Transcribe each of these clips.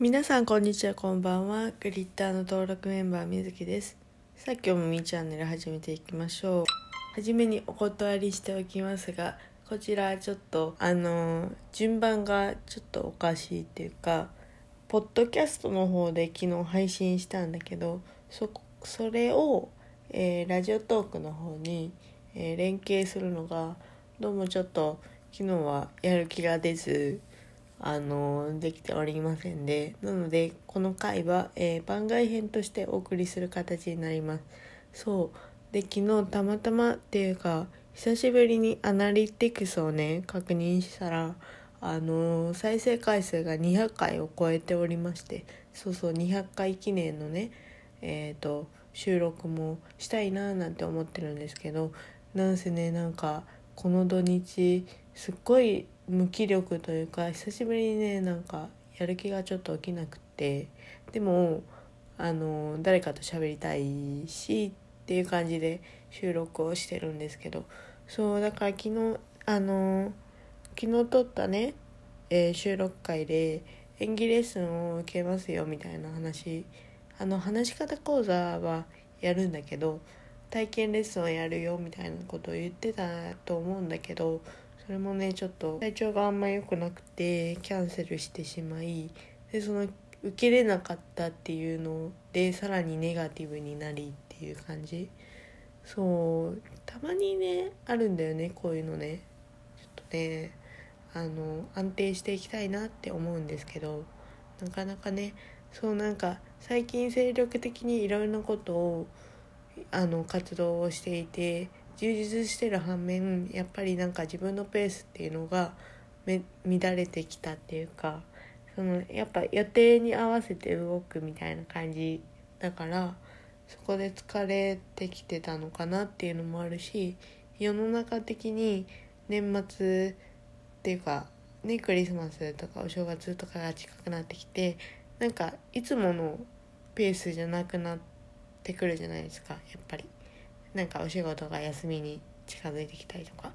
皆さんこんにちはこんばんは。グリッターの登録メンバーみずきです。さあ今日もみーチャンネル始めていきましょう。はじめにお断りしておきますがこちらちょっとあの順番がちょっとおかしいっていうかポッドキャストの方で昨日配信したんだけどそそれを、えー、ラジオトークの方に、えー、連携するのがどうもちょっと昨日はやる気が出ずあのできておりませんで。なのでこの回は、えー、番外編としてお送りする形になります。そう。で昨日たまたまっていうか久しぶりにアナリティクスをね確認したらあの再生回数が200回を超えておりましてそうそう200回記念のねえっ、ー、と収録もしたいななんて思ってるんですけどなんせねなんかこの土日すっごい無気力というか久しぶりにねなんかやる気がちょっと起きなくてでもあの誰かと喋りたいしっていう感じで収録をしてるんですけどそうだから昨日あの昨日撮ったね、えー、収録会で演技レッスンを受けますよみたいな話あの話し方講座はやるんだけど体験レッスンをやるよみたいなことを言ってたと思うんだけどそれもねちょっと体調があんま良くなくてキャンセルしてしまいでその受けれなかったっていうのでさらにネガティブになりっていう感じ。そうたまにねあるんだよねこういうのね。ちょっとねあの安定していきたいなって思うんですけどなかなかねそうなんか最近精力的にいろいろなことをあの活動をしていて充実してる反面やっぱりなんか自分のペースっていうのが乱れてきたっていうかそのやっぱ予定に合わせて動くみたいな感じだからそこで疲れてきてたのかなっていうのもあるし世の中的に年末っていうかねクリスマスとかお正月とかが近くなってきてなんかいつものペースじゃなくなってくるじゃないですかやっぱり。なんかお仕事が休みに近づいてきたりとか。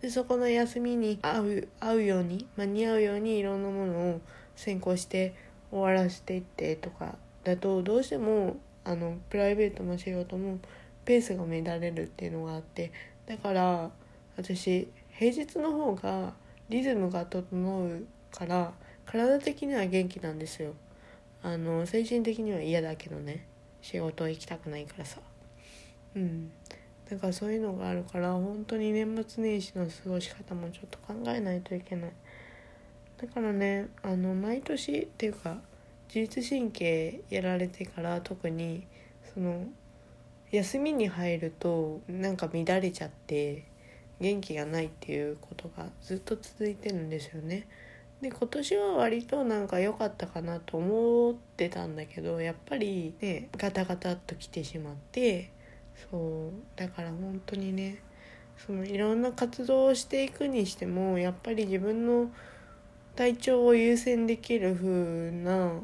でそこの休みに合う合うように間に合うようにいろんなものを先行して終わらせていってとか。だとどうしてもあのプライベートも仕事もペースが乱れるっていうのがあって。だから私平日の方がリズムが整うから体的には元気なんですよ。あの精神的には嫌だけどね。仕事行きたくないからさ。うん。だからそういうのがあるから本当に年末年始の過ごし方もちょっと考えないといけないだからねあの毎年っていうか自律神経やられてから特にその休みに入るとなんか乱れちゃって元気がないっていうことがずっと続いてるんですよね。で今年は割となんか良かったかなと思ってたんだけどやっぱりねガタガタっと来てしまってそうだから本当にねそのいろんな活動をしていくにしてもやっぱり自分の体調を優先できる風な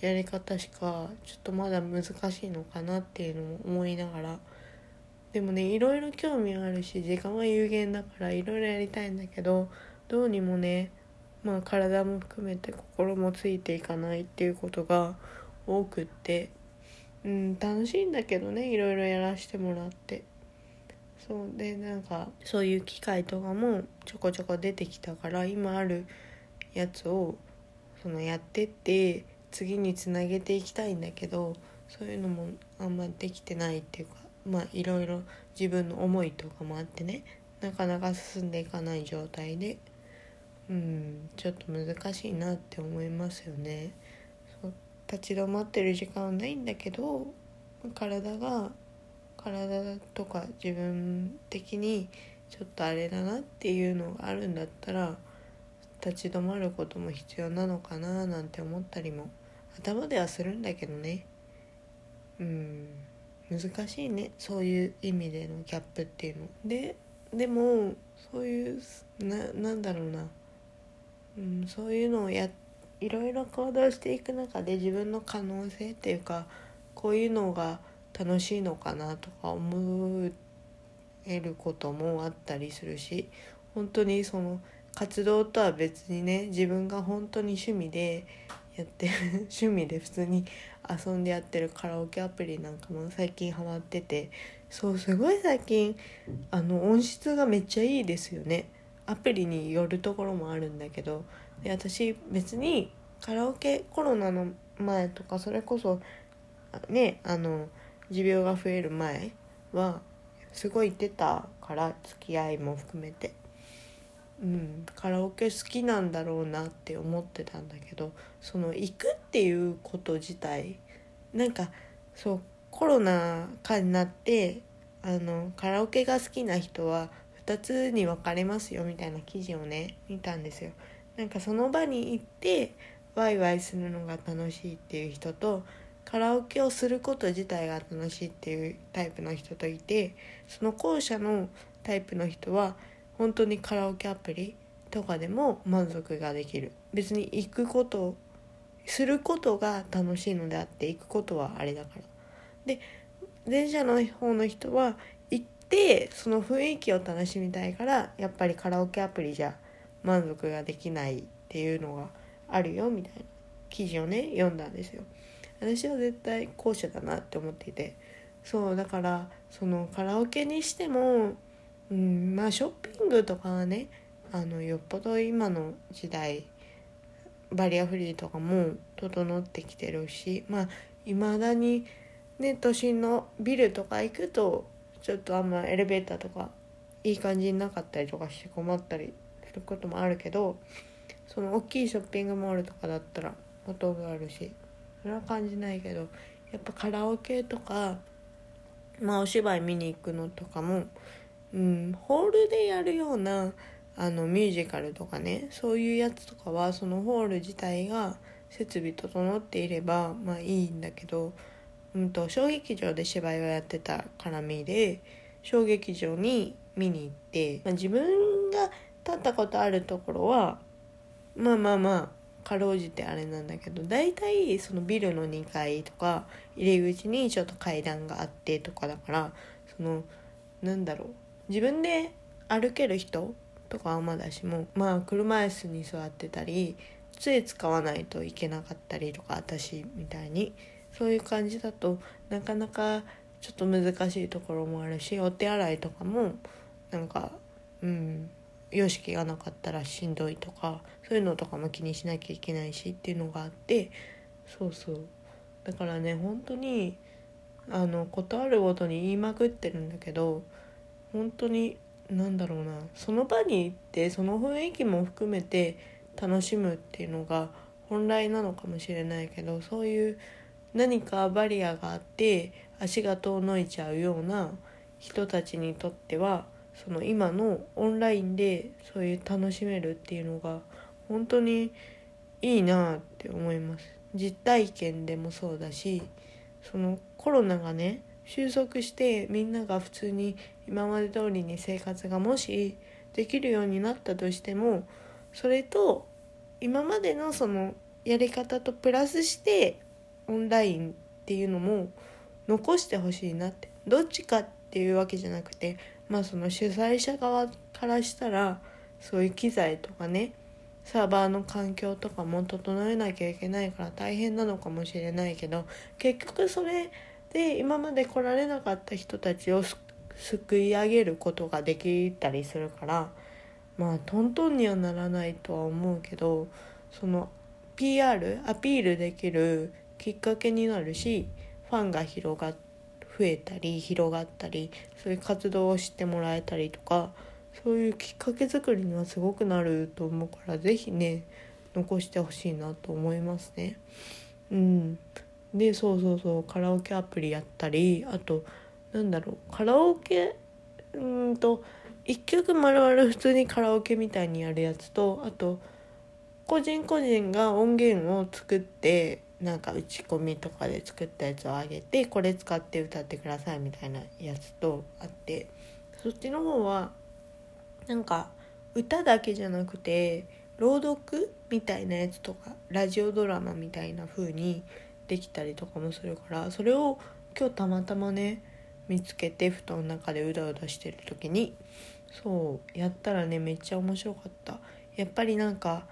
やり方しかちょっとまだ難しいのかなっていうのも思いながらでもねいろいろ興味あるし時間は有限だからいろいろやりたいんだけどどうにもねまあ体も含めて心もついていかないっていうことが多くってうん楽しいんだけどねいろいろやらしてもらってそうでなんかそういう機会とかもちょこちょこ出てきたから今あるやつをそのやってって次につなげていきたいんだけどそういうのもあんまできてないっていうかまあいろいろ自分の思いとかもあってねなかなか進んでいかない状態でうんちょっと難しいなって思いますよね。立ち止まってる時間はないんだけど体が体とか自分的にちょっとあれだなっていうのがあるんだったら立ち止まることも必要なのかななんて思ったりも頭ではするんだけどね。うん。難しいね。そういう意味でのギャップっていうの。ででもそういうななんだろうな、うん、そういうのをやっていろいろ行動していく中で自分の可能性っていうかこういうのが楽しいのかなとか思えることもあったりするし本当にその活動とは別にね自分が本当に趣味でやってる趣味で普通に遊んでやってるカラオケアプリなんかも最近ハマっててそうすごい最近あの音質がめっちゃいいですよね。アプリによるところもあるんだけどで私別にカラオケコロナの前とかそれこそねあの持病が増える前はすごい行ってたから付き合いも含めて。うん、カラオケ好きなんだろうなって思ってたんだけどその行くっていうこと自体なんかそうコロナ禍になってあのカラオケが好きな人は2つに分かれますよみたいな記事をね見たんですよ。なんかその場に行ってワイワイするのが楽しいっていう人とカラオケをすること自体が楽しいっていうタイプの人といてその後者のタイプの人は本当にカラオケアプリとかでも満足ができる別に行くことすることが楽しいのであって行くことはあれだからで前者の方の人はってその雰囲気を楽しみたいからやっぱりカラオケアプリじゃ満足ができないっていうのがあるよみたいな記事をね読んだんですよ。私は絶対後者だなって思っていて。そうだからそのカラオケにしてもうんまあショッピングとかはねあのよっぽど今の時代バリアフリーとかも整ってきてるしまあいまだにね都心のビルとか行くとちょっとあんまエレベーターとかいい感じになかったりとかして困ったりすることもあるけどその大きいショッピングモールとかだったらほとんどあるしそれは感じないけどやっぱカラオケとかまあお芝居見に行くのとかもうん、ホールでやるようなあのミュージカルとかねそういうやつとかはそのホール自体が設備整っていればまあいいんだけど、うんと、小劇場で芝居をやってた絡みで小劇場に見に行って、まあ、自分が立ったことあるところはまあまあまあかろうじてあれなんだけど大体そのビルの2階とか入り口にちょっと階段があってとかだからそのなんだろう自分で歩ける人とかはまだしもまあ車椅子に座ってたり杖使わないといけなかったりとか私みたいにそういう感じだとなかなかちょっと難しいところもあるしお手洗いとかもなんかうん様式がなかったらしんどいとかそういうのとかも気にしなきゃいけないしっていうのがあってそうそう。だからね本当にあの事あるごとに言いまくってるんだけど本当に何だろうなその場に行ってその雰囲気も含めて楽しむっていうのが本来なのかもしれないけどそういう何かバリアがあって足が遠のいちゃうような人たちにとってはその今のオンラインでそういう楽しめるっていうのが本当にいいなって思います。実体験でもそうだしそのコロナがね収束してみんなが普通に今まで通りに生活がもしできるようになったとしてもそれと今までのそのやり方とプラスしてオンラインっていうのも残してほしいなって。どっちかっていうわけじゃなくてまあその主催者側からしたらそういう機材とかねサーバーの環境とかも整えなきゃいけないから大変なのかもしれないけど結局それで今まで来られなかった人たちをすくい上げることができたりするからまあトントンにはならないとは思うけどその PR アピールできるきっかけになるしファンが広が増えたり広がったりそういう活動をしてもらえたりとかそういうきっかけ作りにはすごくなると思うから是非ね残してほしいなと思いますね。うんでそうそうそうカラオケアプリやったりあとなんだろうカラオケうんと1曲丸々普通にカラオケみたいにやるやつとあと個人個人が音源を作ってなんか打ち込みとかで作ったやつをあげてこれ使って歌ってくださいみたいなやつとあってそっちの方はなんか歌だけじゃなくて朗読みたいなやつとかラジオドラマみたいな風にできたりとかもするからそれを今日たまたまね見つけて布団の中でうだうだしてる時にそうやったらねめっちゃ面白かった。やっぱりなんか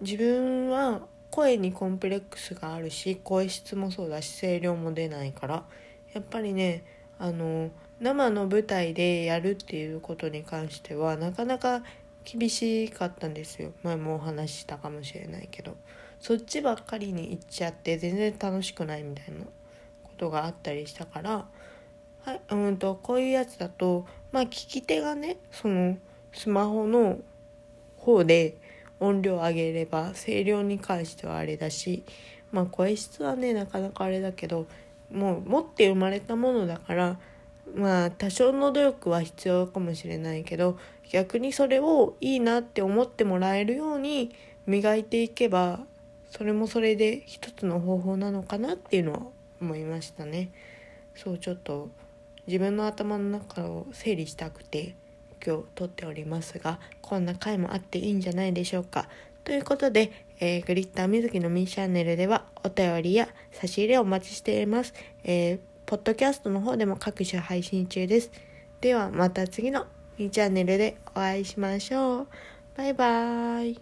自分は声にコンプレックスがあるし声質もそうだし声量も出ないから。やっぱりねあの生の舞台でやるっていうことに関してはなかなか厳しかったんですよ。前もお話ししたかもしれないけど。そっちばっかりに行っちゃって全然楽しくないみたいなことがあったりしたから。はい、うんとこういうやつだとまあ聞き手がねそのスマホの方で音量上げれば声量に関してはあれだしまあ声質はねなかなかあれだけどもう持って生まれたものだからまあ多少の努力は必要かもしれないけど逆にそれをいいなって思ってもらえるように磨いていけばそれもそれで一つの方法なのかなっていうのは思いましたね。そうちょっと自分の頭の中を整理したくて今日撮っておりますがこんな回もあっていいんじゃないでしょうか。ということで、えー、グリッター水木のミーチャンネルではお便りや差し入れをお待ちしています。えー、ポッドキャストの方でも各種配信中です。ではまた次のミーチャンネルでお会いしましょう。バイバーイ。